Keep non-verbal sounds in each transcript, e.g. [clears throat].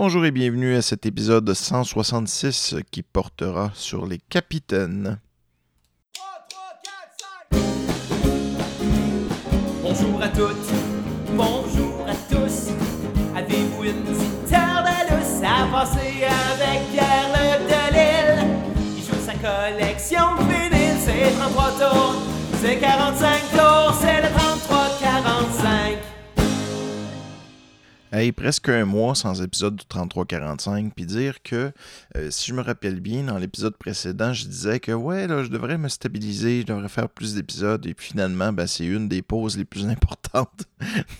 Bonjour et bienvenue à cet épisode 166 qui portera sur les capitaines. Bonjour à toutes, bonjour à tous. Avez-vous une petite heure de à passer avec Pierre-Luc Delisle? Il joue sa collection de vinyles, c'est 33 tours, c'est 45 tours, c'est le 33-45. Presque un mois sans épisode du 3345, puis dire que, euh, si je me rappelle bien, dans l'épisode précédent, je disais que, ouais, là, je devrais me stabiliser, je devrais faire plus d'épisodes, et puis finalement, ben, c'est une des pauses les plus [laughs] importantes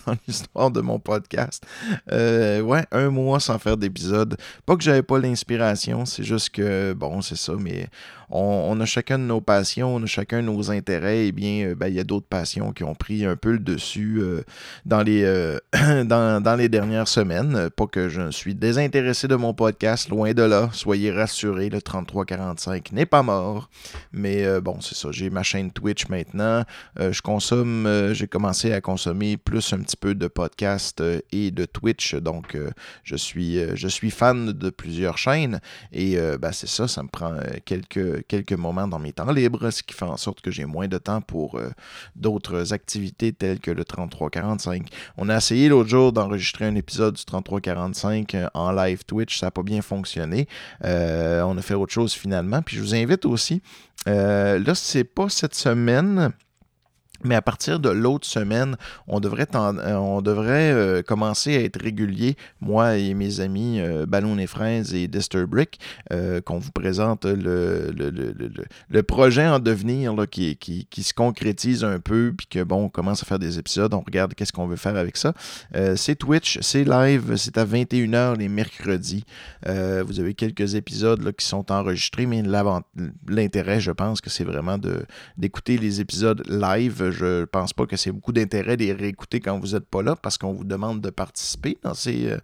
dans l'histoire de mon podcast. Euh, ouais, un mois sans faire d'épisode. Pas que j'avais pas l'inspiration, c'est juste que, bon, c'est ça, mais on, a chacun nos passions, on a chacun nos intérêts, et bien, euh, ben, il y a d'autres passions qui ont pris un peu le dessus euh, dans, les, euh, [clears throat] dans, les dernières semaines. Pas que je suis désintéressé de mon podcast, loin de là. Soyez rassurés, le 3345 n'est pas mort. Mais bon, c'est ça, j'ai ma chaîne Twitch maintenant. je consomme, j'ai commencé à consommer plus un petit peu de podcast et de Twitch, donc je, suis, je suis fan de plusieurs chaînes. Et ben, c'est ça, ça me prend quelques quelques moments dans mes temps libres, ce qui fait en sorte que j'ai moins de temps pour euh, d'autres activités telles que le 3345. On a essayé l'autre jour d'enregistrer un épisode du 3345 euh, en live Twitch, ça n'a pas bien fonctionné. Euh, on a fait autre chose finalement. Puis je vous invite aussi, là, c'est pas cette semaine. Mais à partir de l'autre semaine, on devrait, euh, on devrait euh, commencer à être régulier, moi et mes amis euh, Ballon et Fraises et Disturbrick, euh, qu'on vous présente le, le, le, le, projet en devenir là, qui, qui, qui, se concrétise un peu, puis que bon, on commence à faire des épisodes, on regarde qu'est-ce qu'on veut faire avec ça. c'est Twitch, c'est live, c'est à 21h les mercredis. vous avez quelques épisodes là, qui sont enregistrés, mais l'intérêt, je pense que c'est vraiment d'écouter les épisodes live je pense pas que c'est beaucoup d'intérêt de les réécouter quand vous n'êtes pas là parce qu'on vous demande de participer dans ces, euh,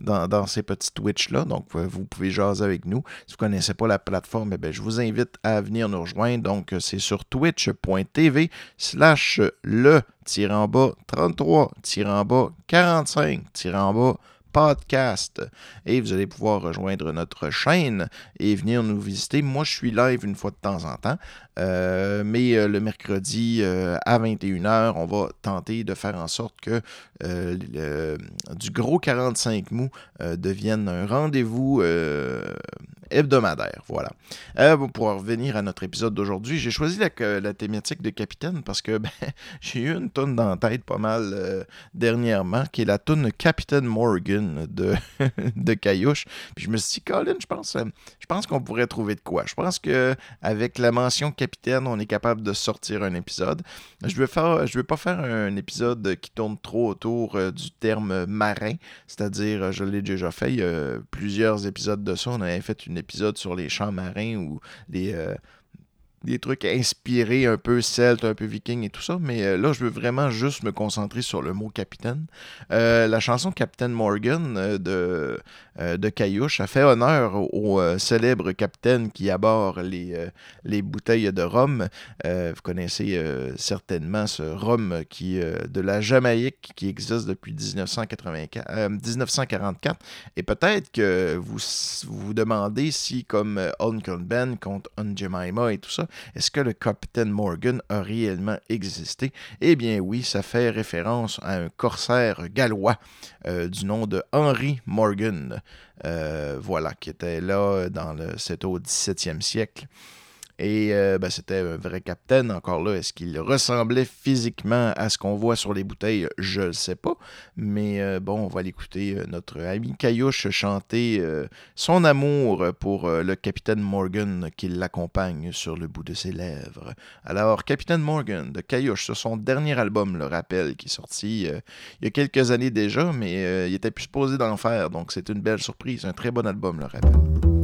dans, ces petits Twitch-là. Donc, euh, vous pouvez jaser avec nous. Si vous ne connaissez pas la plateforme, eh je vous invite à venir nous rejoindre. Donc, euh, c'est sur twitch.tv slash le en bas 33 en bas 45 en bas podcast. Et vous allez pouvoir rejoindre notre chaîne et venir nous visiter. Moi, je suis live une fois de temps en temps. Euh, mais euh, le mercredi euh, à 21h, on va tenter de faire en sorte que du gros 45 mou devienne un rendez-vous hebdomadaire. Voilà. pour revenir à notre épisode d'aujourd'hui, j'ai choisi la, thématique de Capitaine parce que [laughs] ben, j'ai eu une tonne dans la tête pas mal dernièrement, qui est la tonne Capitaine Morgan [laughs] de, Caillouche. Puis je me suis dit, Colin, je pense, je pense qu'on pourrait trouver de quoi. Je pense qu'avec la mention Capitaine, on est capable de sortir un épisode. Je vais faire, pas faire un épisode qui tourne trop autour euh, du terme marin, c'est-à-dire, euh, je l'ai déjà fait, il y a plusieurs épisodes de ça. On avait fait un épisode sur les champs marins ou les, euh, des trucs inspirés un peu celte, un peu viking et tout ça, mais euh, là, je veux vraiment juste me concentrer sur le mot capitaine. Euh, la chanson Captain Morgan euh, de, de a fait honneur au, célèbre capitaine qui aborde les, les bouteilles de rhum. vous connaissez certainement ce rhum qui, de la Jamaïque qui existe depuis 1984, 1944. Et peut-être que vous vous demandez si, comme Uncle Ben contre Un Jemima et tout ça, est-ce que le capitaine Morgan a réellement existé? Eh bien oui, ça fait référence à un corsaire gallois euh, du nom de Henry Morgan, euh, voilà, qui était là dans le, au 17e siècle. Et euh, ben, c'était un vrai capitaine. Encore là, est-ce qu'il ressemblait physiquement à ce qu'on voit sur les bouteilles? Je ne sais pas. Mais euh, bon, on va l'écouter euh, notre ami Caillouche chanter son amour pour le capitaine Morgan qui l'accompagne sur le bout de ses lèvres. Alors, Capitaine Morgan de Caillouche, sur son dernier album, le rappel, qui est sorti il y a quelques années déjà, mais il était plus posé d'en faire. Donc, c'est une belle surprise. Un très bon album, le rappel.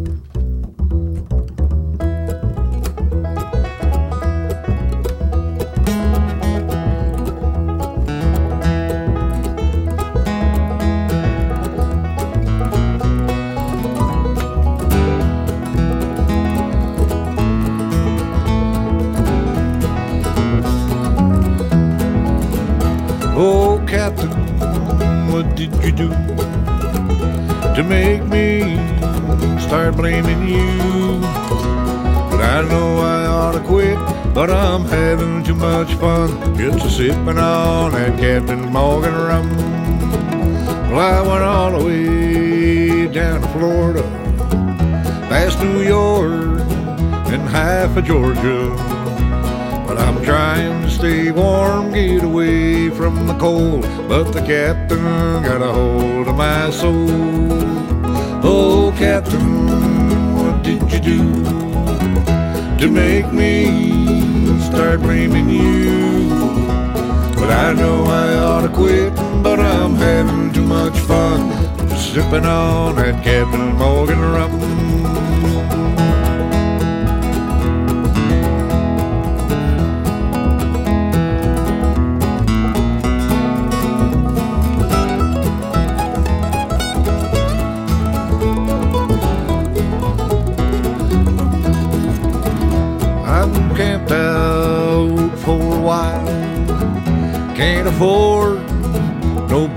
But I'm having too much fun just a sipping on that Captain Morgan rum. Well, I went all the way down to Florida, past New York and half of Georgia. But I'm trying to stay warm, get away from the cold. But the captain got a hold of my soul. Oh, captain, what did you do to make me start blaming you? But I know I ought to quit, but I'm having too much fun. Sipping on that Captain Morgan rum.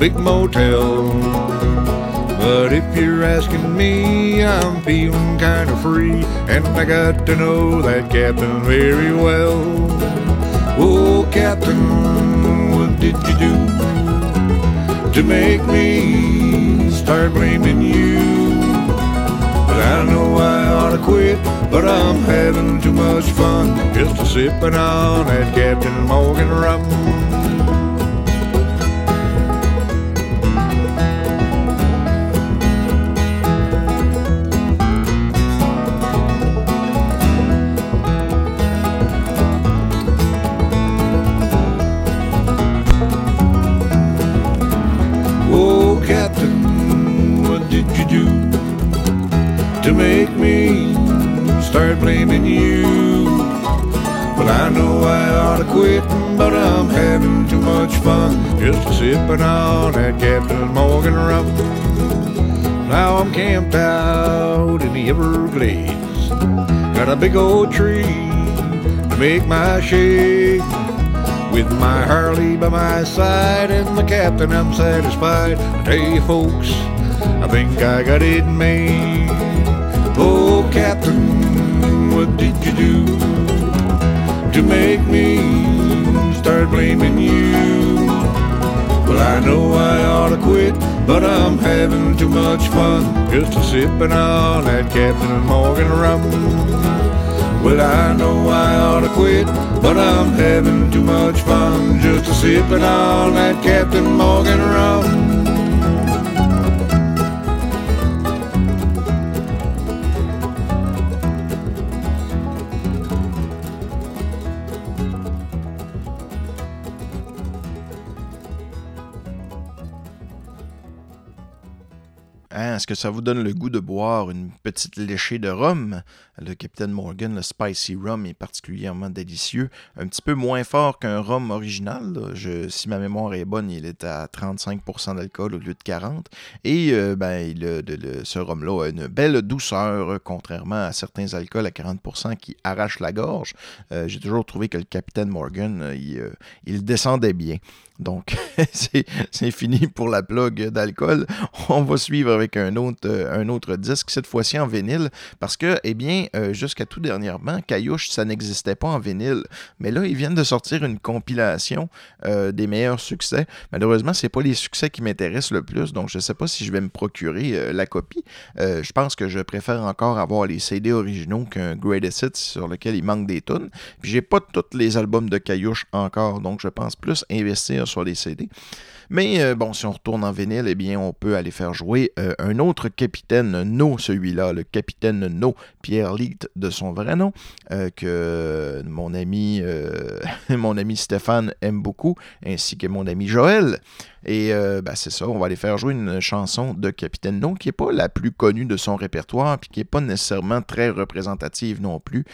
Big motel. But if you're asking me, I'm feeling kind of free. And I got to know that captain very well. Oh, captain, what did you do to make me start blaming you? But I know I ought to quit, but I'm having too much fun just a sipping on that Captain Morgan rum. A big old tree to make my shade. With my Harley by my side and the captain, I'm satisfied. I tell you, folks, I think I got it made. Oh, captain, what did you do to make me start blaming you? Well, I know I ought to quit, but I'm having too much fun just a sipping on that Captain Morgan rum. Well, I know I ought to quit, but I'm having too much fun just a sipping on that Captain Morgan rum. Est-ce que ça vous donne le goût de boire une petite léchée de rhum? Le Captain Morgan, le Spicy Rum, est particulièrement délicieux. Un petit peu moins fort qu'un rhum original. si ma mémoire est bonne, il est à 35% d'alcool au lieu de 40. Et euh, ben, ce rhum-là a une belle douceur, contrairement à certains alcools à 40% qui arrachent la gorge. Euh, J'ai toujours trouvé que le Captain Morgan, euh, il, il descendait bien. Donc, [laughs] c'est fini pour la plug d'alcool. On va suivre avec un autre, euh, un autre disque, cette fois-ci en vinyle, parce que, eh bien, euh, jusqu'à tout dernièrement, Caillouche, ça n'existait pas en vinyle. Mais là, ils viennent de sortir une compilation euh, des meilleurs succès. Malheureusement, c'est pas les succès qui m'intéressent le plus, donc je sais pas si je vais me procurer la copie. Je pense que je préfère encore avoir les CD originaux qu'un Greatest Hits sur lequel il manque des tunes. Puis j'ai pas tous les albums de Caillouche encore, donc je pense plus investir sur les CD. Mais euh, bon, si on retourne en vinyle, eh bien, on peut aller faire jouer euh, un autre capitaine No, celui-là, le capitaine No, Pierre Litt de son vrai nom, euh, que mon ami, [laughs] mon ami Stéphane aime beaucoup, ainsi que mon ami Joël. Et ben, c'est ça, on va aller faire jouer une chanson de Capitaine No qui n'est pas la plus connue de son répertoire, puis qui n'est pas nécessairement très représentative non plus.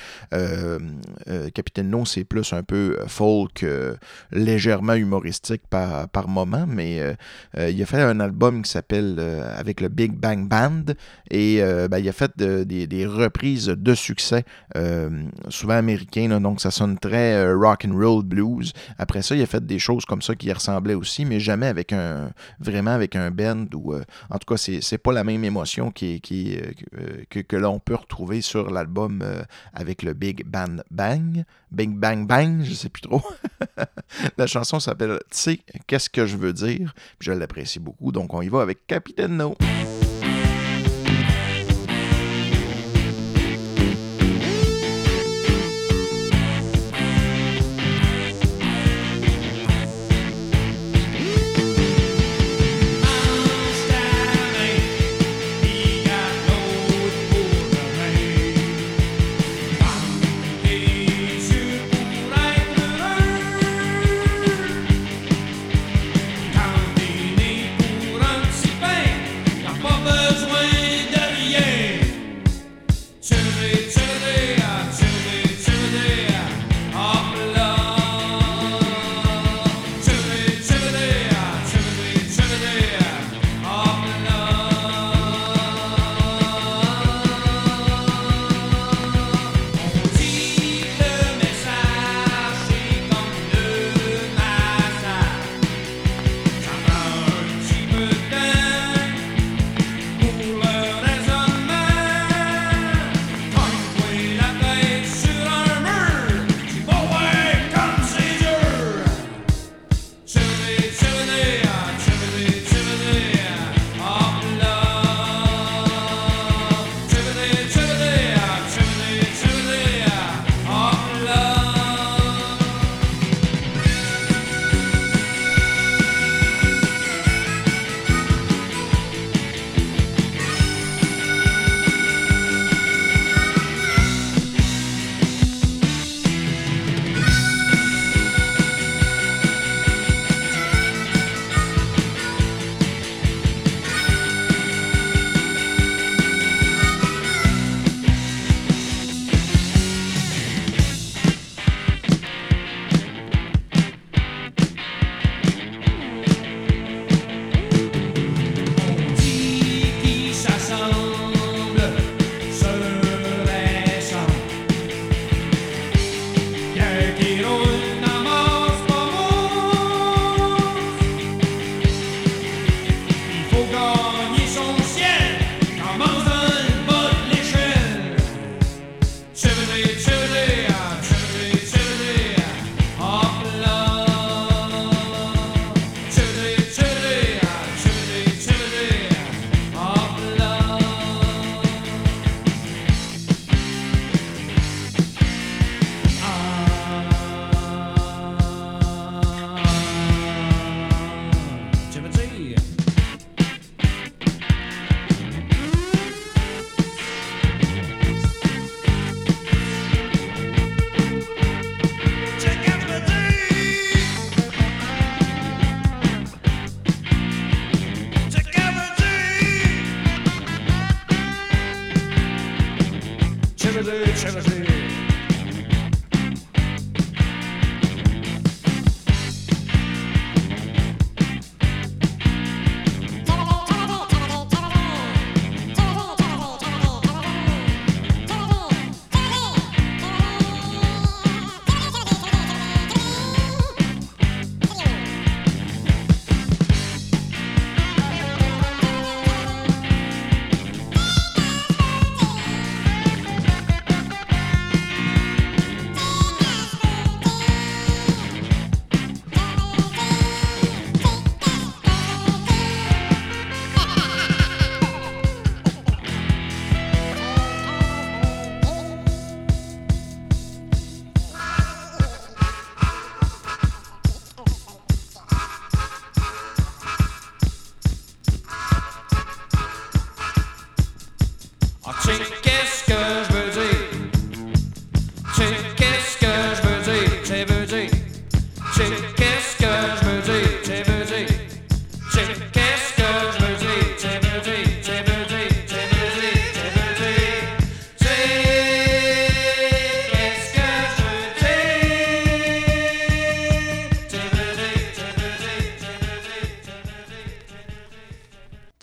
Capitaine No, c'est plus un peu folk, légèrement humoristique par, par moment, mais euh, euh, il a fait un album qui s'appelle euh, avec le Big Bang Band. Et ben, il a fait de- des, reprises de succès, souvent américains, donc ça sonne très rock and roll blues. Après ça, il a fait des choses comme ça qui ressemblaient aussi, mais jamais avec un vraiment avec un band ou en tout cas, c'est, pas la même émotion qui, que, l'on peut retrouver sur l'album avec le Big Bang Bang. Big Bang Bang, je sais plus trop. [laughs] la chanson s'appelle Tu sais, qu'est-ce que je veux dire? Je l'apprécie beaucoup, donc on y va avec Capitaine No.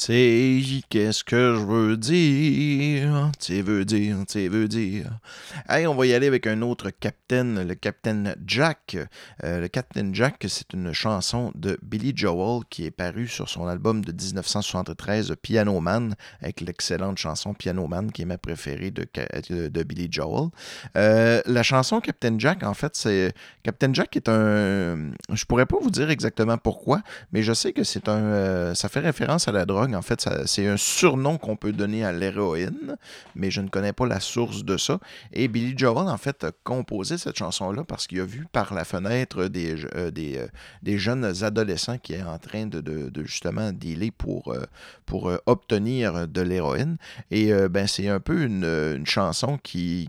Qu'est-ce que je veux dire? Tu veux dire, tu veux dire. Hey, on va y aller avec un autre Captain, le Captain Jack. Euh, le Captain Jack, c'est une chanson de Billy Joel qui est parue sur son album de 1973, Piano Man, avec l'excellente chanson Piano Man, qui est ma préférée de, de Billy Joel. Euh, la chanson Captain Jack, en fait, c'est. Captain Jack est un. Je pourrais pas vous dire exactement pourquoi, mais je sais que c'est un. euh, ça fait référence à la drogue. En fait, c'est un surnom qu'on peut donner à l'héroïne, mais je ne connais pas la source de ça. Et Billy Joel, en fait, a composé cette chanson-là parce qu'il a vu par la fenêtre des, euh, euh, jeunes adolescents qui est en train de, justement dealer pour, euh, obtenir de l'héroïne. Et ben, c'est un peu une, chanson qui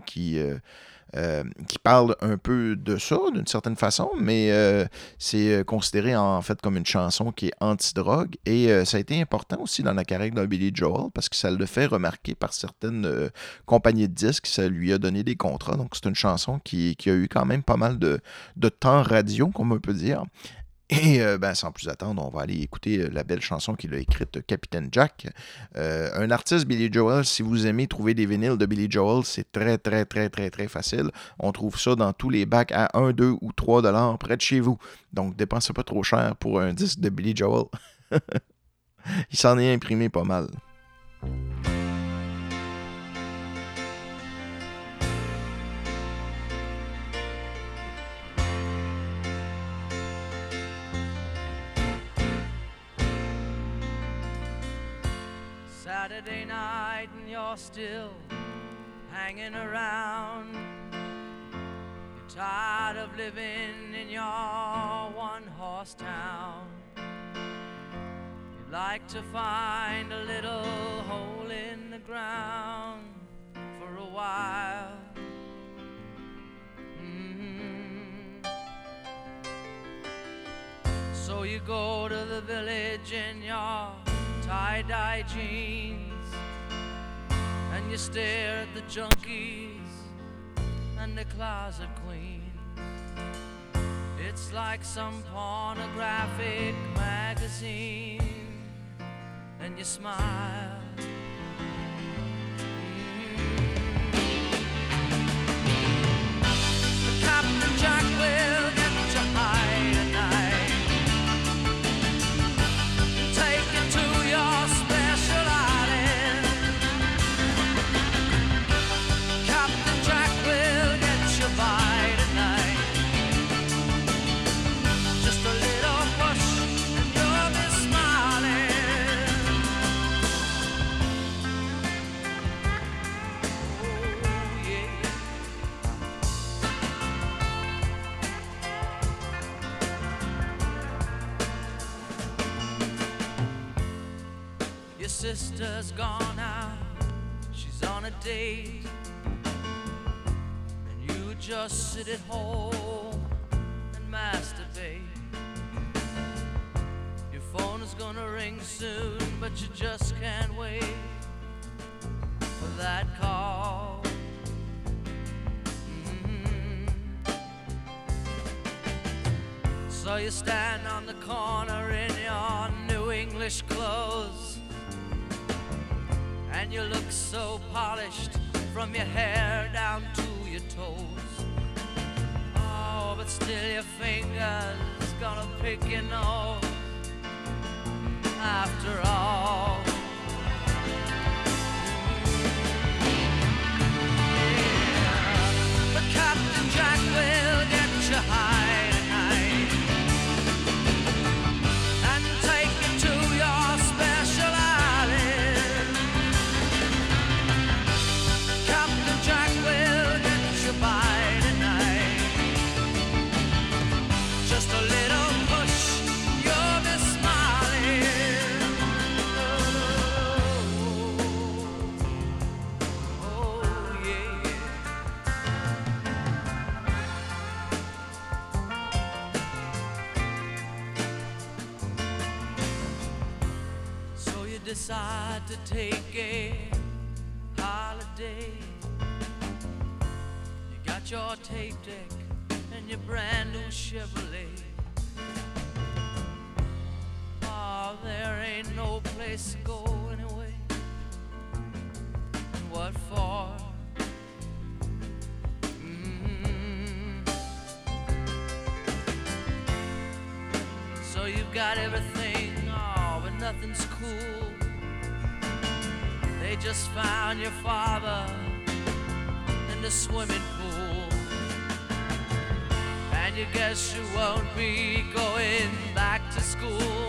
euh, qui parle un peu de ça d'une certaine façon, mais euh, c'est euh, considéré en fait comme une chanson qui est anti-drogue et ça a été important aussi dans la carrière de Billy Joel parce que ça le fait remarquer par certaines compagnies de disques, ça lui a donné des contrats, donc c'est une chanson qui, qui a eu quand même pas mal de, de temps radio, comme on peut dire. Et euh, ben, sans plus attendre, on va aller écouter euh, la belle chanson qu'il a écrite, Capitaine Jack. Euh, un artiste, Billy Joel, si vous aimez trouver des vinyles de Billy Joel, c'est très, très, très, très, très facile. On trouve ça dans tous les bacs à 1, 2 ou 3 dollars près de chez vous. Donc, dépensez pas trop cher pour un disque de Billy Joel. [laughs] Il s'en est imprimé pas mal. You're still hanging around. You're tired of living in your one horse town. You'd like to find a little hole in the ground for a while. Mhm. So you go to the village in your tie dye jeans you stare at the junkies and the closet queens. It's like some pornographic magazine and you smile. Just sit at home and masturbate. Your phone is gonna ring soon, but you just can't wait for that call. Mhm. So you stand on the corner in your new English clothes. And you look so polished from your hair down to your toes. Still your fingers gonna pick your nose decide to take a holiday. You got your tape deck and your brand new Chevrolet. Oh, there ain't no place to go anyway. What for? Mm. So you've got everything, oh, but nothing's cool. Just found your father in the swimming pool. And you guess you won't be going back to school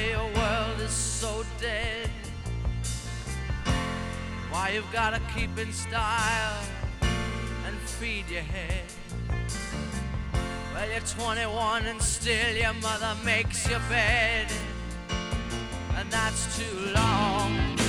why your world is so dead, why you've gotta keep in style and feed your head. Well, you're 21 and still your mother makes your bed, and that's too long.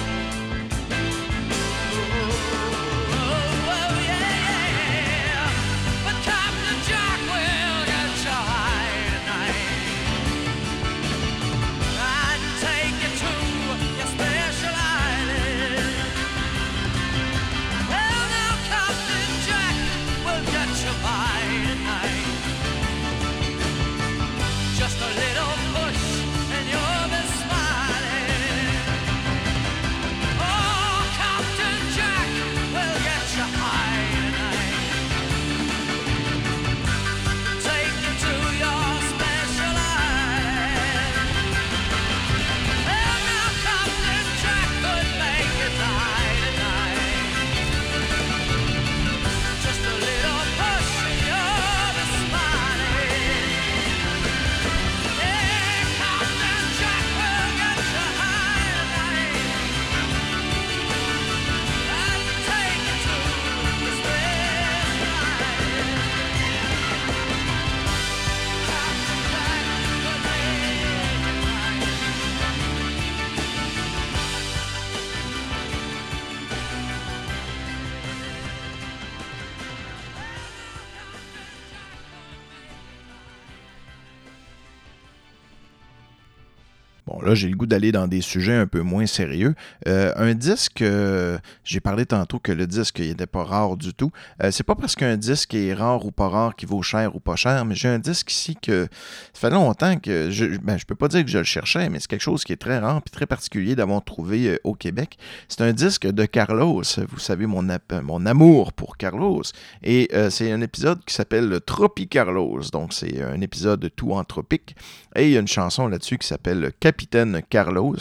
Là, j'ai le goût d'aller dans des sujets un peu moins sérieux. Euh, un disque, euh, j'ai parlé tantôt que le disque n'était pas rare du tout. Euh, c'est pas parce qu'un disque est rare ou pas rare qu'il vaut cher ou pas cher, mais j'ai un disque ici que ça fait longtemps que je, ben, je peux pas dire que je le cherchais, mais c'est quelque chose qui est très rare et très particulier d'avoir trouvé euh, au Québec. C'est un disque de Carlos. Vous savez mon, mon amour pour Carlos. Et c'est un épisode qui s'appelle Tropi Carlos. Donc, c'est un épisode tout en tropique. Et il y a une chanson là-dessus qui s'appelle Capitaine Carlos.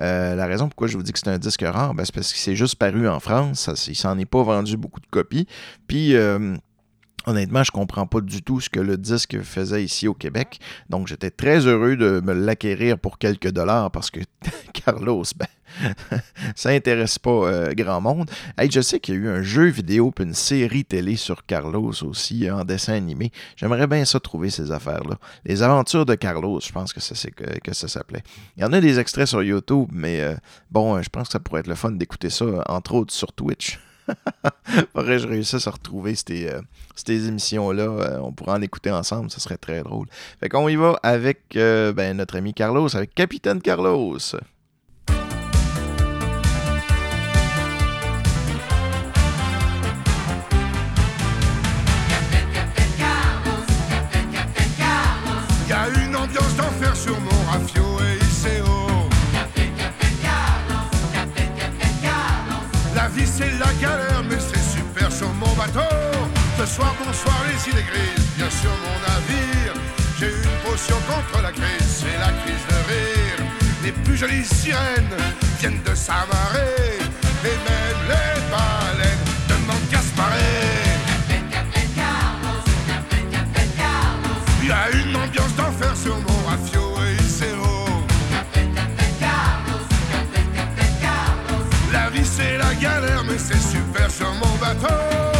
Euh, la raison pourquoi je vous dis que c'est un disque rare, ben, c'est parce qu'il s'est juste paru en France. Il s'en est pas vendu beaucoup de copies. Puis. euh, Honnêtement, je comprends pas du tout ce que le disque faisait ici au Québec. Donc, j'étais très heureux de me l'acquérir pour quelques dollars parce que [laughs] Carlos, ben, [laughs] ça intéresse pas euh, grand monde. Hey, je sais qu'il y a eu un jeu vidéo puis une série télé sur Carlos aussi en dessin animé. J'aimerais bien ça trouver ces affaires-là. Les aventures de Carlos, je pense que, ça, c'est s'appelait. Il y en a des extraits sur YouTube, mais euh, bon, euh, je pense que ça pourrait être le fun d'écouter ça, entre autres sur Twitch. [laughs] Faudrait que je réussisse à retrouver ces, euh, émissions-là. Euh, on pourrait en écouter ensemble, ça serait très drôle. Fait qu'on y va avec euh, ben, notre ami Carlos, avec Capitaine Carlos. Ce soir, bonsoir les îles grises, bien sur mon navire. J'ai une potion contre la crise, c'est la crise de rire. Les plus jolies sirènes viennent de s'amarrer, et même les baleines demandent qu'à se. Il y a une ambiance d'enfer sur mon rafio et il s'est haut. La vie c'est la galère, mais c'est super sur mon bateau.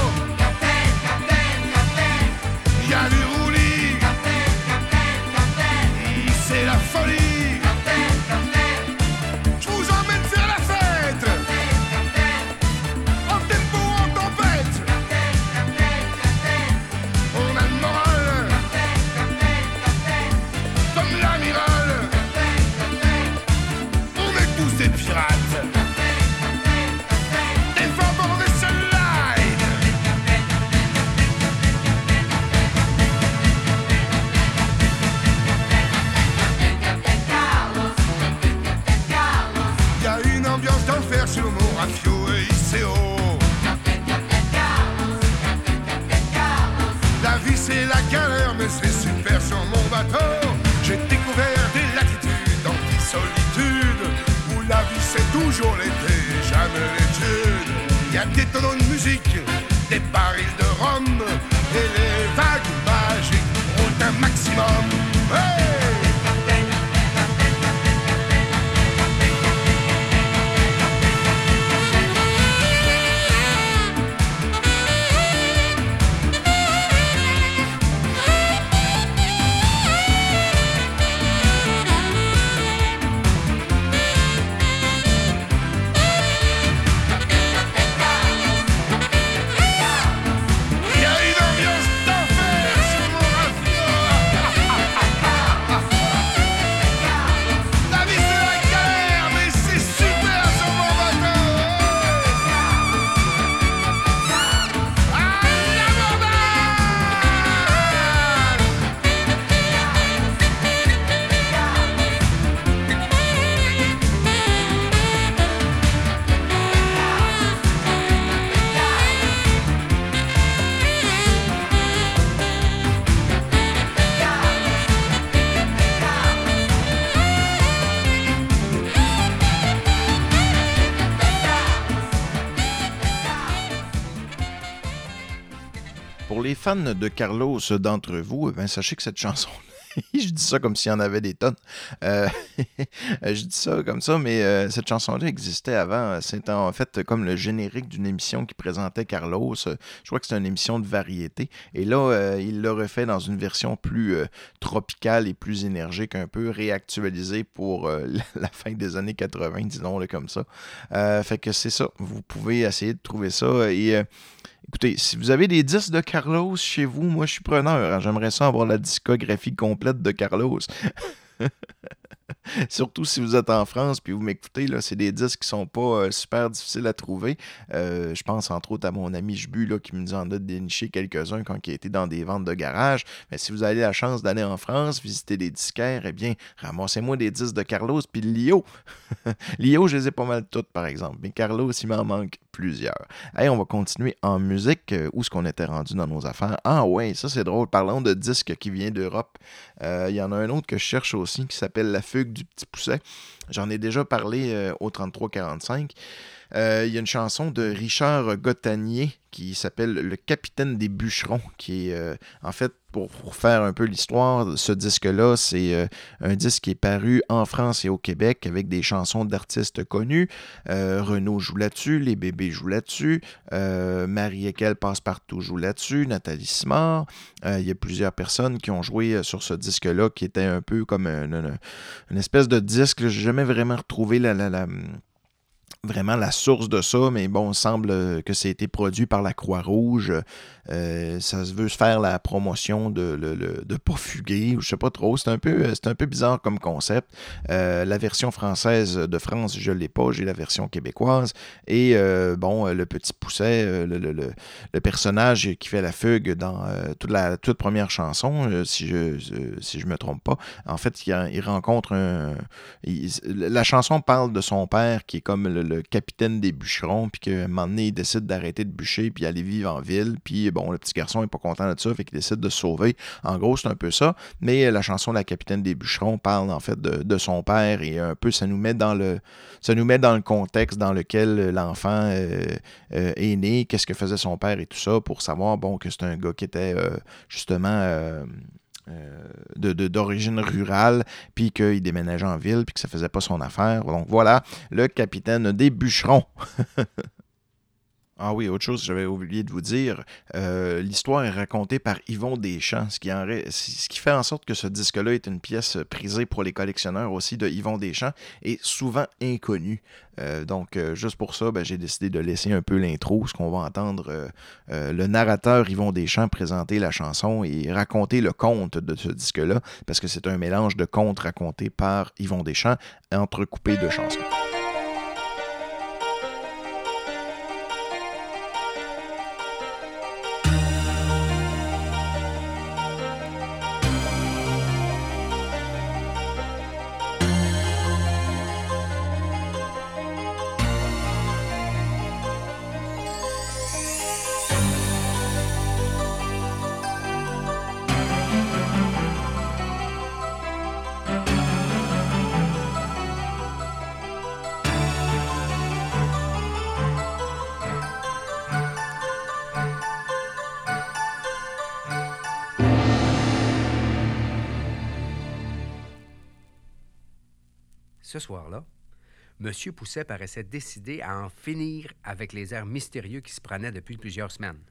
Fans de Carlos d'entre vous, ben, sachez que cette chanson, [laughs] je dis ça comme s'il y en avait des tonnes. Euh, [laughs] je dis ça comme ça, mais euh, cette chanson-là existait avant. C'est en fait comme le générique d'une émission qui présentait Carlos. Je crois que c'est une émission de variété. Et là, euh, il l'a refait dans une version plus tropicale et plus énergique, un peu réactualisée pour [laughs] la fin des années 80, disons-le comme ça. Fait que c'est ça. Vous pouvez essayer de trouver ça. Et Écoutez, si vous avez des disques de Carlos chez vous, moi je suis preneur. hein. J'aimerais ça avoir la discographie complète de Carlos. [laughs] [laughs] Surtout si vous êtes en France puis vous m'écoutez, là, c'est des disques qui sont pas euh, super difficiles à trouver. Euh, je pense entre autres à mon ami Jbu là, qui me dit en a déniché quelques-uns quand il était dans des ventes de garage. Mais si vous avez la chance d'aller en France, visiter des disquaires, eh bien, ramassez-moi des disques de Carlos puis de Lio. [laughs] Lio, je les ai pas mal toutes par exemple. Mais Carlos, il m'en manque plusieurs. Hey, on va continuer en musique. Euh, où est-ce qu'on était rendu dans nos affaires? Ah ouais, ça c'est drôle. Parlons de disques qui vient d'Europe. Il y en a un autre que je cherche aussi qui s'appelle La Du Petit Pousset. J'en ai déjà parlé euh, au 3345. Euh, Il y a une chanson de Richard Gottanier qui s'appelle Le Capitaine des Bûcherons, qui est euh, en fait, pour, faire un peu l'histoire, ce disque-là, c'est euh, un disque qui est paru en France et au Québec avec des chansons d'artistes connus. Renaud joue là-dessus, les bébés jouent là-dessus, euh, Marie Ekel Passe-Partout joue là-dessus, Nathalie Simard. Il y a plusieurs personnes qui ont joué sur ce disque-là qui était un peu comme un- un- une espèce de disque. Je n'ai jamais vraiment retrouvé la- la- vraiment la source de ça, mais bon, il semble euh, que ça a été produit par la Croix-Rouge. Euh, ça se veut faire la promotion de, de pas fuguer, ou je sais pas trop. C'est un peu, euh, un peu bizarre comme concept. Euh, la version française de France, je l'ai pas, j'ai la version québécoise. Et bon, le petit pousset, le, le- le- personnage qui fait la fugue dans toute la toute première chanson, si je euh, si je me trompe pas, en fait, il, rencontre un. la chanson parle de son père qui est comme le, capitaine des bûcherons, puis qu'à un moment il décide d'arrêter de bûcher, puis aller vivre en ville. Puis bon, le petit garçon est pas content de ça, fait qu'il décide de se sauver. En gros, c'est un peu ça. Mais la chanson La capitaine des bûcherons parle en fait de, son père et un peu ça nous met dans le ça nous met dans le contexte dans lequel l'enfant euh, euh, est né, qu'est-ce que faisait son père et tout ça, pour savoir bon que c'est un gars qui était euh, justement euh, euh, de- de- d'origine rurale, puis qu'il déménageait en ville, puis que ça faisait pas son affaire. Donc voilà, le capitaine des bûcherons. [laughs] Ah oui, autre chose, j'avais oublié de vous dire, euh, l'histoire est racontée par Yvon Deschamps, ce qui, en fait en sorte que ce disque-là est une pièce prisée pour les collectionneurs aussi de Yvon Deschamps et souvent inconnue. Euh, donc, euh, juste pour ça, ben, j'ai décidé de laisser un peu l'intro, ce qu'on va entendre le narrateur Yvon Deschamps présenter la chanson et raconter le conte de ce disque-là, parce que c'est un mélange de contes racontés par Yvon Deschamps, entrecoupé de chansons. Ce soir-là, M. Pousset paraissait décidé à en finir avec les airs mystérieux qui se prenaient depuis plusieurs semaines.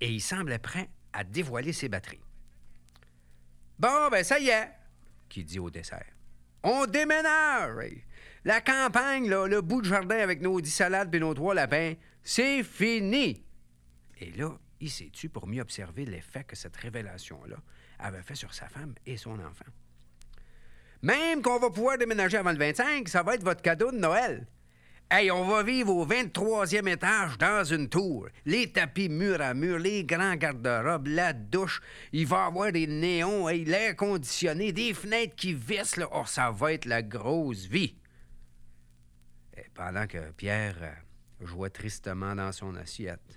Et il semblait prêt à dévoiler ses batteries. Bon, ben ça y est, qui dit au dessert. On déménage! La campagne, le bout de jardin avec nos dix salades et nos trois lapins, c'est fini! Et là, il s'est tu pour mieux observer l'effet que cette révélation-là avait fait sur sa femme et son enfant? Même qu'on va pouvoir déménager avant le 25, ça va être votre cadeau de Noël. Hey, on va vivre au 23e étage dans une tour. Les tapis mur à mur, les grands garde-robes, la douche. Il va y avoir des néons, l'air conditionné, des fenêtres qui vissent. Là. Oh, ça va être la grosse vie. Et pendant que Pierre euh, jouait tristement dans son assiette,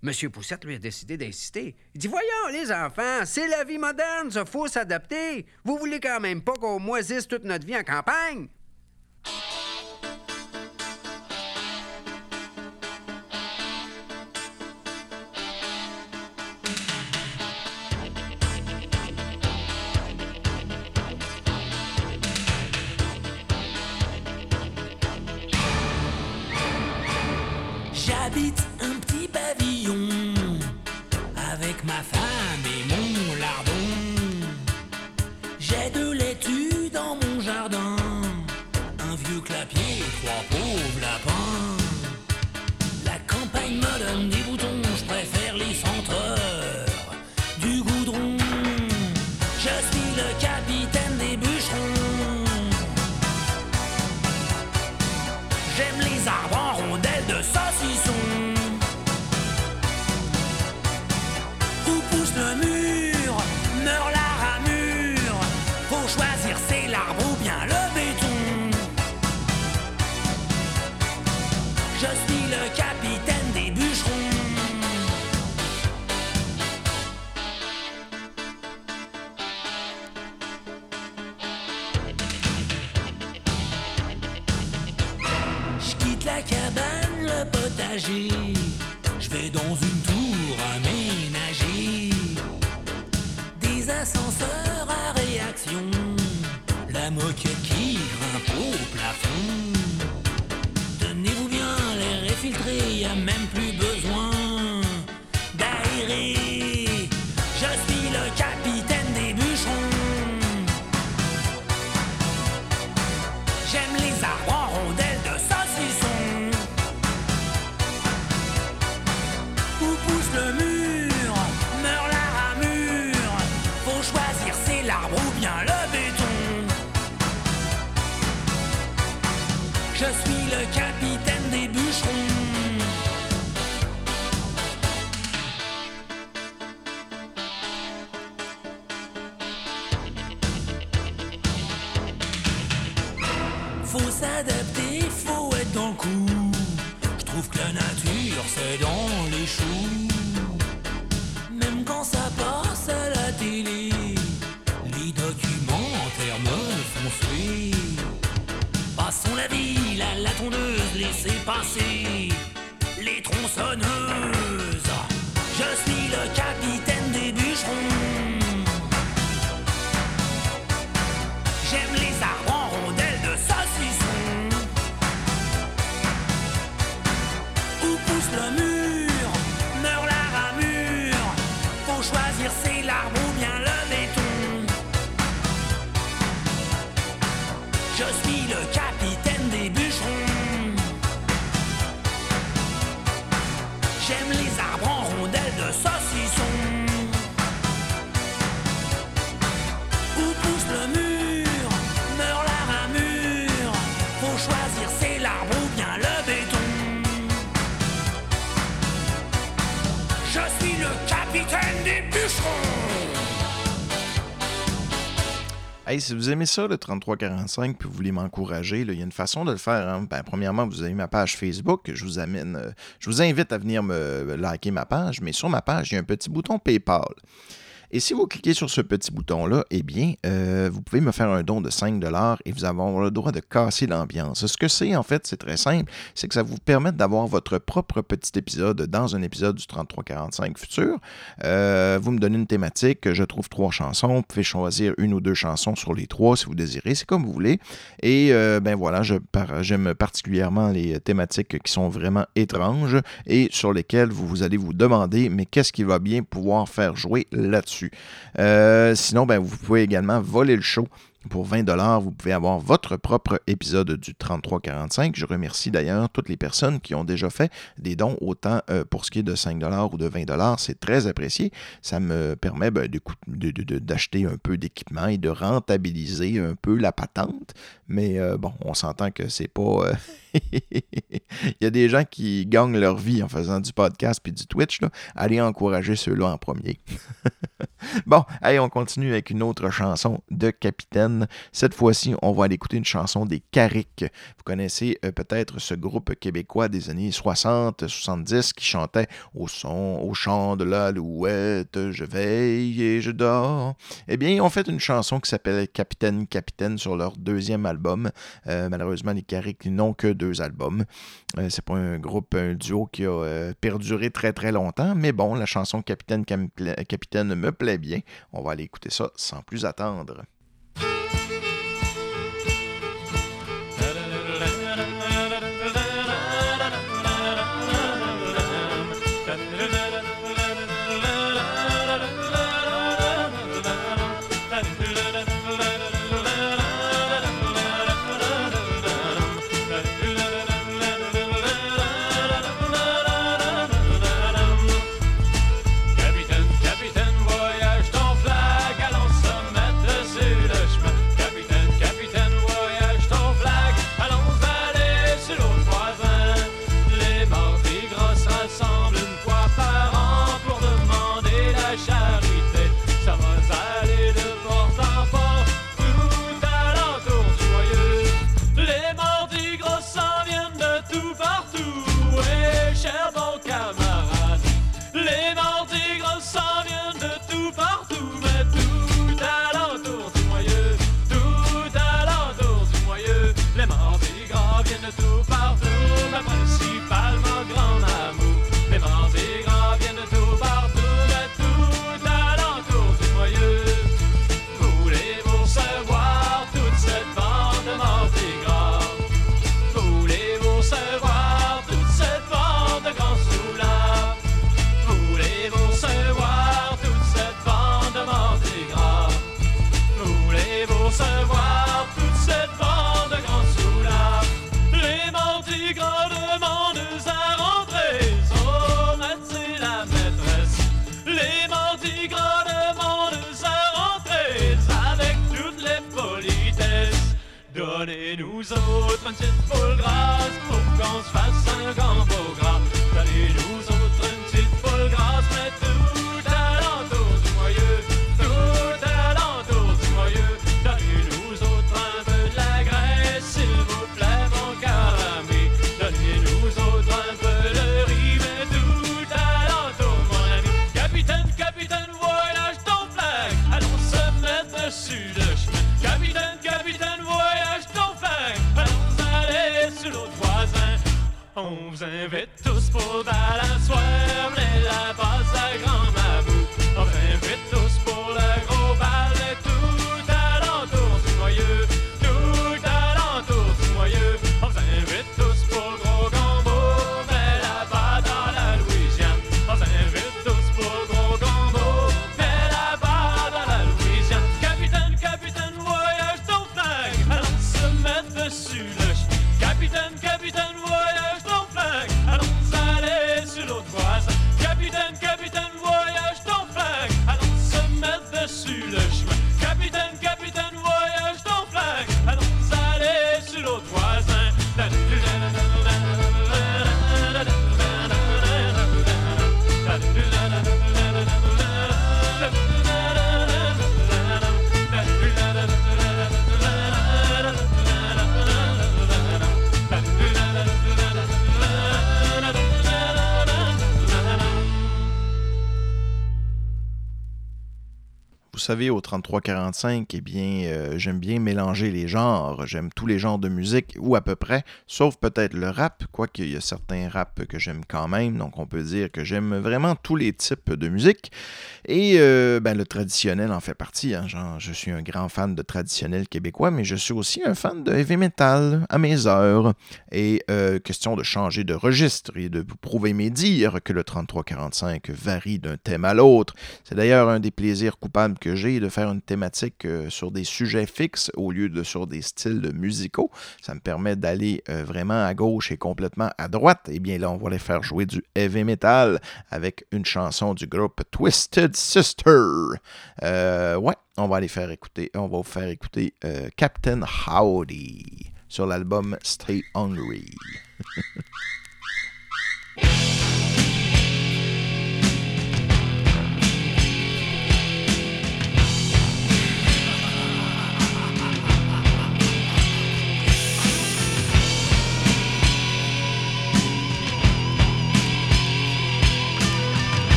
Monsieur Poussette lui a décidé d'insister. Il dit Voyons, les enfants, c'est la vie moderne, ça faut s'adapter. Vous voulez quand même pas qu'on moisisse toute notre vie en campagne? Hey, si vous aimez ça, le 3345, puis vous voulez m'encourager, il y a une façon de le faire. hein. Ben, premièrement, vous avez ma page Facebook. Je vous amène, euh, je vous invite à venir me liker ma page, mais sur ma page, il y a un petit bouton PayPal. Et si vous cliquez sur ce petit bouton-là, eh bien, euh, vous pouvez me faire un don de 5 et vous avez le droit de casser l'ambiance. Ce que c'est, en fait, c'est très simple. C'est que ça vous permet d'avoir votre propre petit épisode dans un épisode du 3345 futur. Euh, vous me donnez une thématique, je trouve trois chansons. Vous pouvez choisir une ou deux chansons sur les trois si vous désirez. C'est comme vous voulez. Et euh, ben voilà, j'aime particulièrement les thématiques qui sont vraiment étranges et sur lesquelles vous, vous allez vous demander, mais qu'est-ce qui va bien pouvoir faire jouer là-dessus? Euh, sinon, ben, vous pouvez également voler le show. Pour 20 vous pouvez avoir votre propre épisode du 3345. Je remercie d'ailleurs toutes les personnes qui ont déjà fait des dons, autant euh, pour ce qui est de 5 ou de 20 C'est très apprécié. Ça me permet ben, d'acheter un peu d'équipement et de rentabiliser un peu la patente. Mais euh, bon, on s'entend que c'est pas. euh, [laughs] Il y a des gens qui gagnent leur vie en faisant du podcast puis du Twitch. Là. Allez encourager ceux-là en premier. [laughs] bon, allez, on continue avec une autre chanson de Capitaine. Cette fois-ci, on va aller écouter une chanson des Carrick. Vous connaissez euh, peut-être ce groupe québécois des années 60-70 qui chantait au son, au chant de l'alouette, je veille et je dors. Eh bien, ils ont fait une chanson qui s'appelle Capitaine Capitaine sur leur deuxième album. Euh, malheureusement, les Carrick n'ont que deux albums. Euh, c'est pas un groupe, un duo qui a euh, perduré très très longtemps, mais bon, la chanson Capitaine Capitaine me plaît bien. On va aller écouter ça sans plus attendre. Donnez-nous autres une petite savez, au 3345, eh bien, euh, j'aime bien mélanger les genres. J'aime tous les genres de musique, ou à peu près, sauf peut-être le rap, quoique il y a certains raps que j'aime quand même. Donc, on peut dire que j'aime vraiment tous les types de musique. Et euh, ben, le traditionnel en fait partie. hein. Je suis un grand fan de traditionnel québécois, mais je suis aussi un fan de heavy metal à mes heures. Et euh, question de changer de registre et de vous prouver mes dires que le 3345 varie d'un thème à l'autre. C'est d'ailleurs un des plaisirs coupables que de faire une thématique euh, sur des sujets fixes au lieu de sur des styles musicaux. Ça me permet d'aller euh, vraiment à gauche et complètement à droite. Et bien là, on va les faire jouer du heavy metal avec une chanson du groupe Twisted Sister. Euh, ouais, on va les faire écouter. On va vous faire écouter Captain Howdy sur l'album Stay Hungry. [laughs]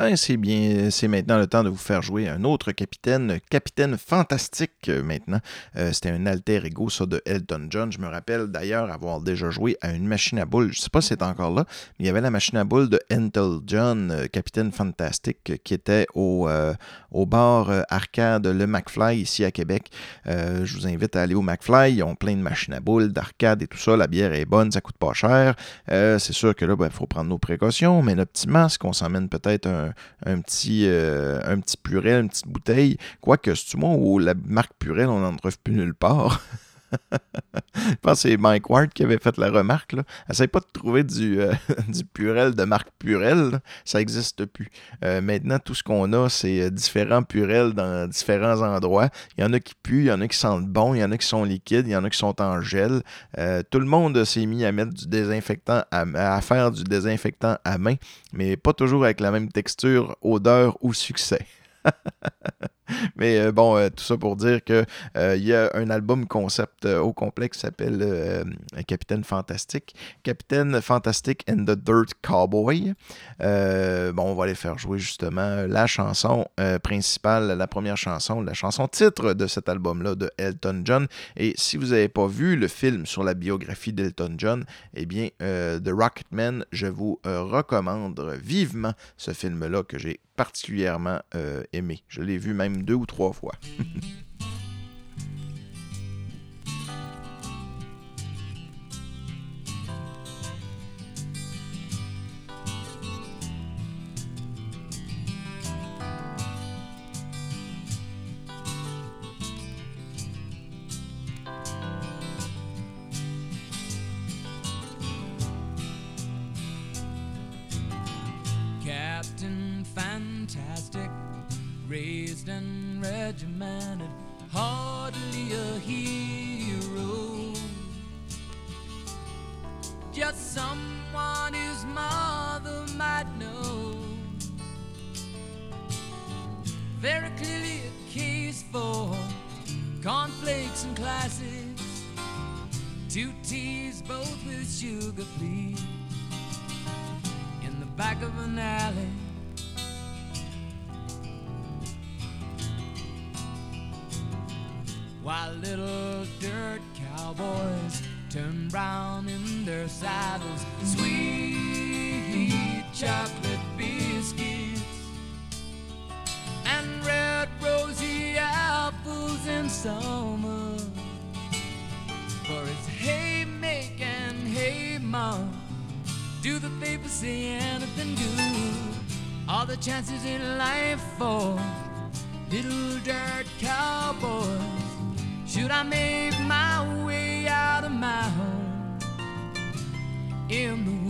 Ah, c'est bien, c'est maintenant le temps de vous faire jouer un autre capitaine, capitaine fantastique euh, maintenant. Euh, C'était un alter ego, ça, de Elton John. Je me rappelle d'ailleurs avoir déjà joué à une machine à boules. Je sais pas si c'est encore là, mais il y avait la machine à boules de Elton John, euh, capitaine fantastique, qui était au, bar arcade Le McFly ici à Québec. Je vous invite à aller au McFly. Ils ont plein de machines à boules, d'arcade et tout ça. La bière est bonne, ça coûte pas cher. C'est sûr que là, il faut prendre nos précautions, mais notre petit masque, on s'emmène peut-être un, un petit, euh, un purel, une petite bouteille. Quoique, c'est moi où la marque purel, on n'en trouve plus nulle part? [laughs] Je pense que c'est Mike Ward qui avait fait la remarque. Là. Essaye pas de trouver du, euh, [laughs] purel de marque Purel. Ça n'existe plus. Euh, maintenant, tout ce qu'on a, c'est euh, différents purels dans différents endroits. Il y en a qui puent, il y en a qui sentent bon, il y en a qui sont liquides, il y en a qui sont en gel. Tout le monde s'est mis à mettre du désinfectant, à faire du désinfectant à main, mais pas toujours avec la même texture, odeur ou succès. [laughs] Mais euh, bon, euh, tout ça pour dire que euh, il y a un album concept euh, au complet qui s'appelle euh, Capitaine Fantastique. Capitaine Fantastic and the Dirt Cowboy. Euh, bon, on va aller faire jouer justement la chanson euh, principale, la première chanson, la chanson titre de cet album-là de Elton John. Et si vous n'avez pas vu le film sur la biographie d'Elton John, eh bien, euh, The Rocketman, je vous euh, recommande vivement ce film-là que j'ai particulièrement euh, aimé. Je l'ai vu même deux ou trois fois. Captain Fantastic, raised and regimented, hardly a hero. Just someone his mother might know. Very clearly a case for cornflakes and classics. Two teas, both with sugar, please in the back of an alley. While little dirt cowboys turn brown in their saddles, sweet chocolate biscuits and red rosy apples in summer. For it's and hey mom. Do the papers say anything good? All the chances in life for little dirt cowboys. Should I make my way out of my home in the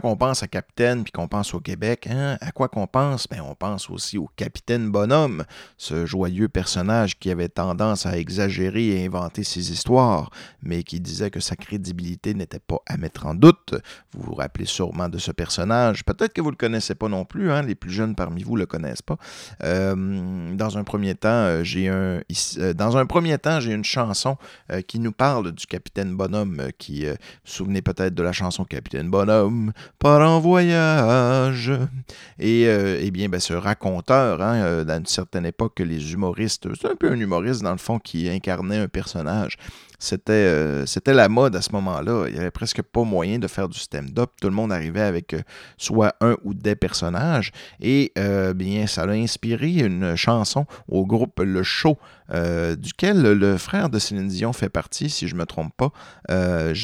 quand on pense à Capitaine, puis qu'on pense au Québec, hein, à quoi qu'on pense? Ben, on pense aussi au Capitaine Bonhomme, ce joyeux personnage qui avait tendance à exagérer et inventer ses histoires, mais qui disait que sa crédibilité n'était pas à mettre en doute. Vous vous rappelez sûrement de ce personnage. Peut-être que vous ne le connaissez pas non plus, hein, les plus jeunes parmi vous ne le connaissent pas. Euh, dans un premier temps, euh, j'ai un, euh, dans un premier temps, j'ai une chanson qui nous parle du capitaine Bonhomme, qui, vous vous souvenez peut-être de la chanson Capitaine Bonhomme, part en voyage. Et euh, eh bien, ben, ce raconteur, hein, euh, une certaine époque, les humoristes, c'est un peu un humoriste dans le fond qui incarnait un personnage. C'était euh, c'était la mode à ce moment-là. Il n'y avait presque pas moyen de faire du stand-up. Tout le monde arrivait avec euh, soit un ou des personnages. Et euh, bien, ça a inspiré une chanson au groupe Le Show, duquel le frère de Céline Dion fait partie, si je ne me trompe pas.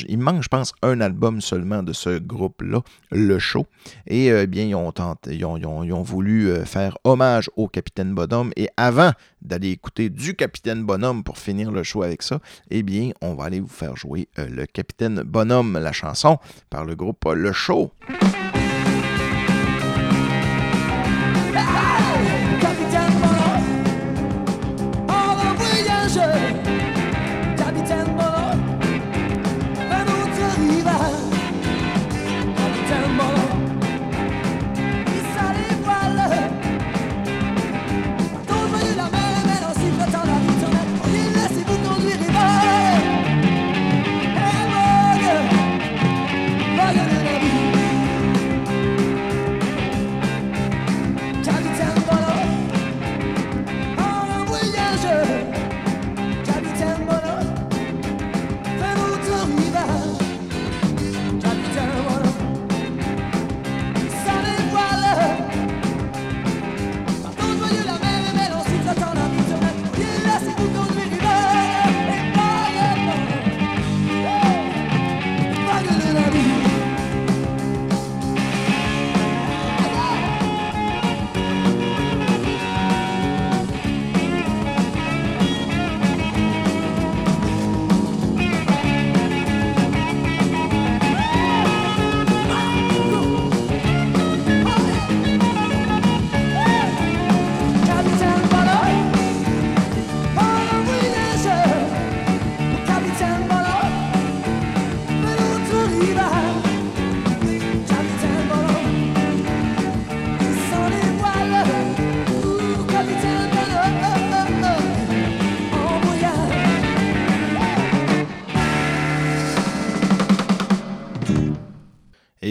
Il manque, je pense, un album seulement de ce groupe-là, Le Show. Et bien, ils ont, tenté- ils ont, ils ont- ils ont voulu faire hommage au Capitaine Bonhomme. Et avant d'aller écouter du Capitaine Bonhomme pour finir le show avec ça, eh bien, on va aller vous faire jouer euh, le Capitaine Bonhomme, la chanson, par le groupe euh, Le Show.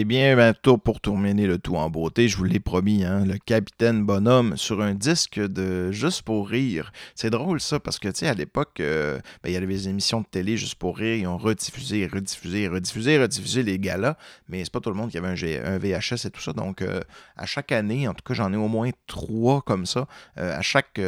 Bien, ben, tour pour terminer le tout en beauté, je vous l'ai promis, hein, le Capitaine Bonhomme sur un disque de Juste pour rire. C'est drôle ça, parce que, tu sais, à l'époque, euh, ben, il y avait des émissions de télé Juste pour rire, ils ont rediffusé, rediffusé, rediffusé, rediffusé les galas, mais c'est pas tout le monde qui avait un, VHS et tout ça. Donc, euh, à chaque année, en tout cas, j'en ai au moins trois comme ça. Euh, à chaque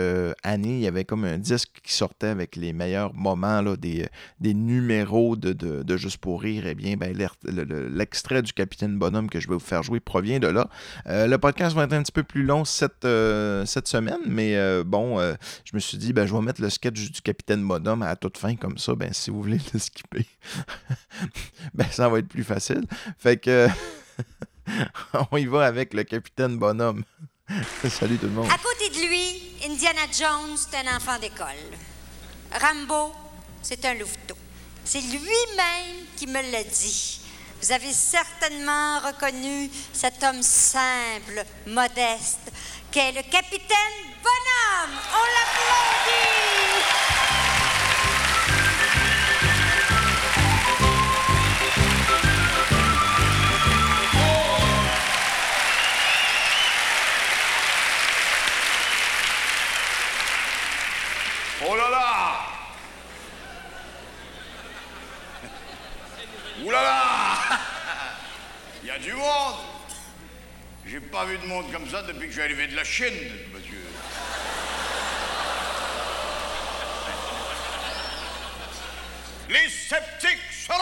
année, il y avait comme un disque qui sortait avec les meilleurs moments là, des, des numéros de, de, de Juste pour rire. Eh bien, ben, l'extrait du Capitaine Bonhomme que je vais vous faire jouer provient de là. Euh, le podcast va être un petit peu plus long cette, euh, cette semaine, mais euh, bon, je me suis dit, ben, je vais mettre le sketch du Capitaine Bonhomme à toute fin, comme ça, ben, si vous voulez [laughs] le skipper, [laughs] ben, ça va être plus facile. Fait que, [laughs] on y va avec le Capitaine Bonhomme. Salut tout le monde. À côté de lui, Indiana Jones, c'est un enfant d'école. Rambo, c'est un louveteau. C'est lui-même qui me l'a dit. Vous avez certainement reconnu cet homme simple, modeste, qu'est le capitaine Bonhomme. On l'applaudit! Oh là là Ouh là là Il y a du monde! J'ai pas vu de monde comme ça depuis que j'ai arrivé de la Chine, monsieur. Les sceptiques sont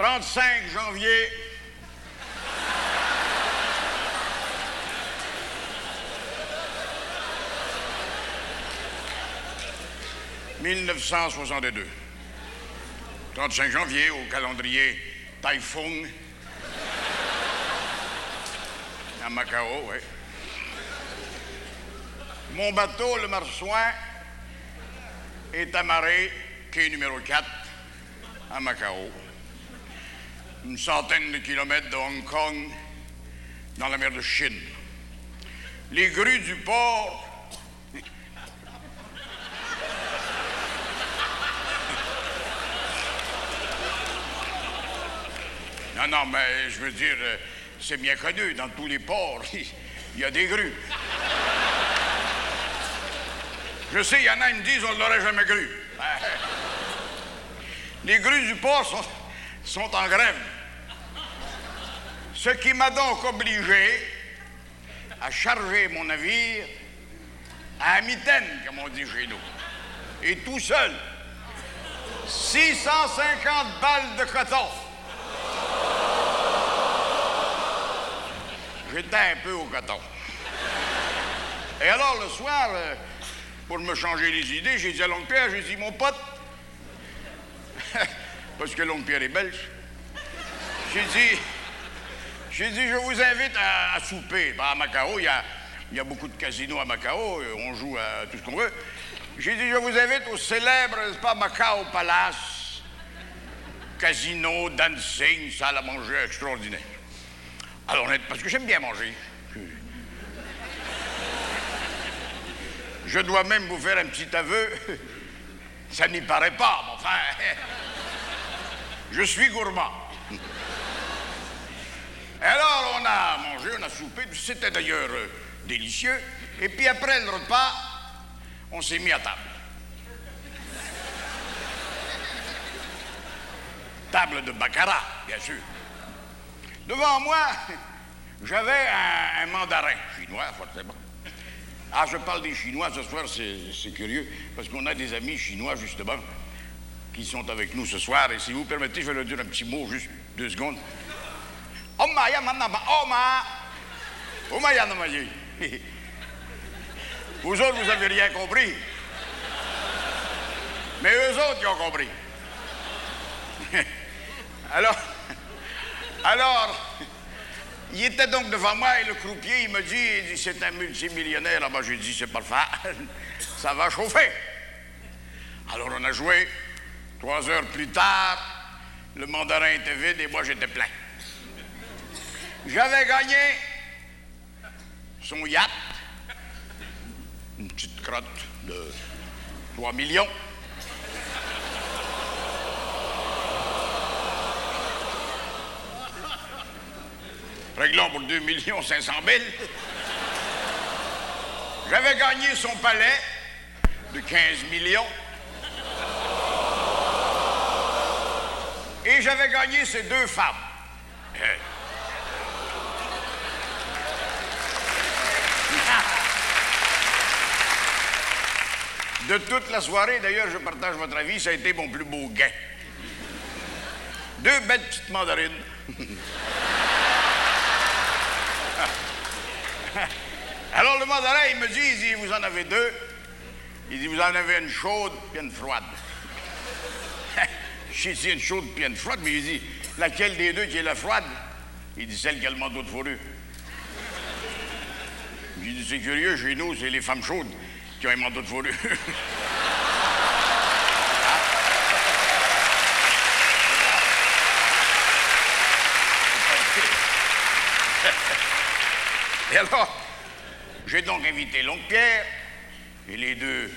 35 janvier. « 1962. 35 janvier au calendrier Typhoon. À Macao, oui. Mon bateau, le Marsouin, est amarré quai numéro 4 à Macao. Une centaine de kilomètres de Hong Kong, dans la mer de Chine. Les grues du port [laughs] Non, non, mais je veux dire, c'est bien connu, dans tous les ports, [laughs] il y a des grues. Je sais, il y en a, ils me disent, on ne l'aurait jamais cru. [laughs] Les grues du port sont, sont en grève. Ce qui m'a donc obligé à charger mon navire à mitaine, comme on dit chez nous. Et tout seul. 650 balles de coton. J'étais un peu au coton. Et alors, le soir, euh, pour me changer les idées, j'ai dit à l'oncle Pierre, j'ai dit, mon pote, parce que l'oncle est belge, j'ai dit, j'ai dit, je vous invite à, souper. Ben, à Macao, il y a, y a beaucoup de casinos à Macao, euh, on joue à tout ce qu'on veut. J'ai dit, je vous invite au célèbre, pas, Macao Palace, casino, dancing, salle à manger extraordinaire. Alors, parce que j'aime bien manger. Je dois même vous faire un petit aveu. Ça n'y paraît pas, mais enfin. Je suis gourmand. Alors, on a mangé, on a soupé. C'était d'ailleurs euh, délicieux. Et puis après le repas, on s'est mis à table. Table de baccarat, bien sûr. Devant moi, j'avais un, mandarin chinois, forcément. Ah, je parle des Chinois ce soir, c'est curieux, parce qu'on a des amis chinois, justement, qui sont avec nous ce soir. Et si vous permettez, je vais leur dire un petit mot, juste deux secondes. Vous autres, vous n'avez rien compris. Mais eux autres, ils ont compris. [laughs] Alors, alors, il était donc devant moi et le croupier, il me dit, il dit, c'est un multimillionnaire. Là-bas, j'ai dit, c'est faire. [laughs] Ça va chauffer. Alors, on a joué. Trois heures plus tard, le mandarin était vide et moi, j'étais plein. J'avais gagné son yacht, une petite crotte de 3 millions. Réglons pour 2 millions 500 000. J'avais gagné son palais de 15 millions. Et j'avais gagné ses deux femmes. [laughs] De toute la soirée, d'ailleurs, je partage votre avis, ça a été mon plus beau gain. Deux belles petites mandarines. [laughs] Alors le mandarin, il me dit, il dit, vous en avez deux. Il dit, vous en avez une chaude puis une froide. Dit, une chaude puis une froide, mais il dit, laquelle des deux qui est la froide? Il dit, celle qui a le manteau de fourrure. J'ai dit, c'est curieux, chez nous, c'est les femmes chaudes qui ont un manteau de fourrure. [laughs] Et alors, j'ai donc invité l'oncle Pierre et les deux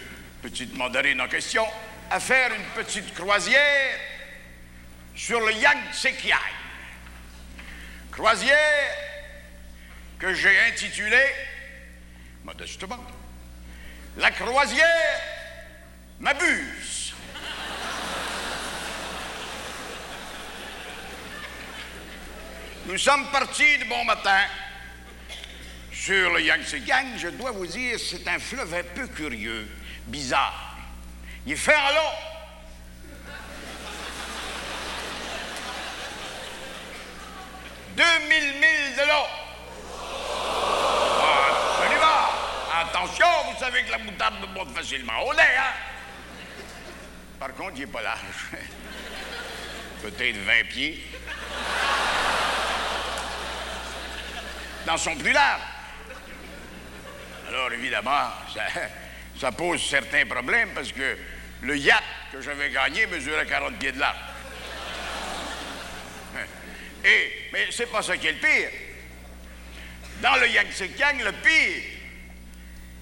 petites mandarines en question à faire une petite croisière sur le Yangtze Kiai. Croisière que j'ai intitulée, modestement, La croisière m'abuse. Nous sommes partis de bon matin sur le Yangtze Gang. Je dois vous dire, c'est un fleuve un peu curieux, bizarre. Il fait en long. Deux mille milles de long. Ah, Absolument. Attention, vous savez que la moutarde me monte facilement au nez, hein? Par contre, il n'est pas large. [laughs] Peut-être 20 pieds. Dans son plus large. Alors, évidemment, ça [laughs] pose certains problèmes parce que le yacht que j'avais gagné mesurait 40 pieds de large. [laughs] Et, mais c'est pas ça qui est le pire. Dans le Yangtze le pire,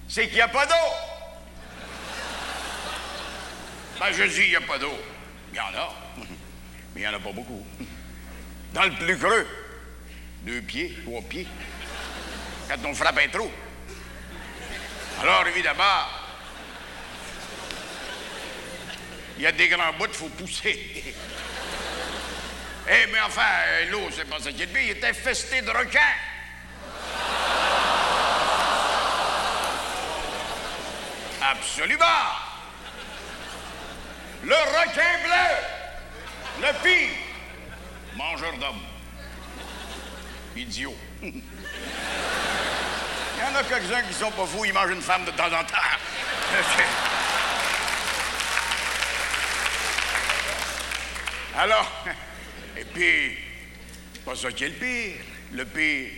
c'est qu'il n'y a pas d'eau. Ben, je dis, il n'y a pas d'eau. Il y en a, [laughs] mais il n'y en a pas beaucoup. Dans le plus creux, deux pieds, trois pieds, quand on frappe un trou. Alors, évidemment, il y a des grands bouts, il faut pousser. [laughs] Eh, mais enfin, l'eau, c'est pas ça qui est pire, il était infesté de requins. Absolument. Le requin bleu, le pire, mangeur d'hommes. Idiot. [laughs] Il y en a quelques-uns qui sont pas fous, ils mangent une femme de temps en temps. [laughs] Alors, [laughs] et puis, pas ça qui est le pire. Le pire,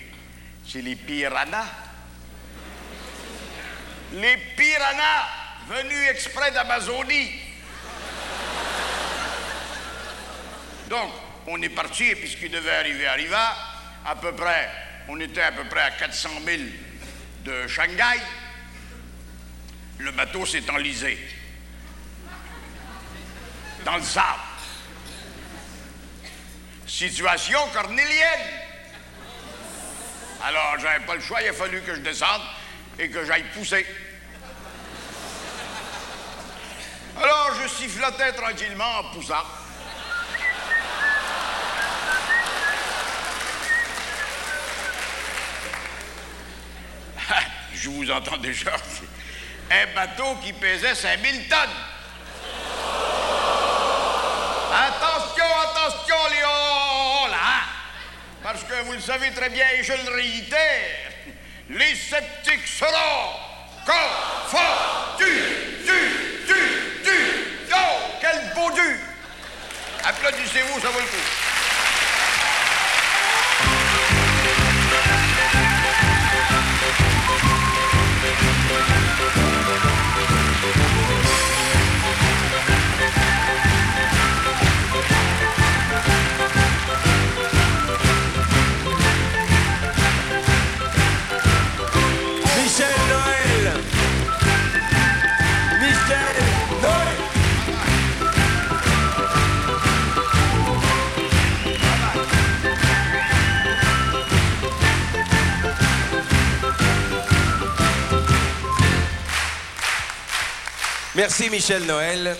c'est les piranhas. Les piranhas venus exprès d'Amazonie. Donc, on est parti, et puis ce qui devait arriver arriva. À peu près, on était à peu près à 400 000 de Shanghai. Le bateau s'est enlisé dans le sable. Situation cornélienne. Alors, j'avais pas le choix, il a fallu que je descende et que j'aille pousser. Alors, je sifflotais tranquillement en poussant. [laughs] Je vous entends déjà. Un bateau qui pesait 5000 tonnes. Attention, attention, Léon, là. hein? Parce que vous le savez très bien, et je le réitère, les sceptiques seront confondus. Du, du, du. Oh, quel beau du. Applaudissez-vous, ça vaut le coup. Merci Michel Noël.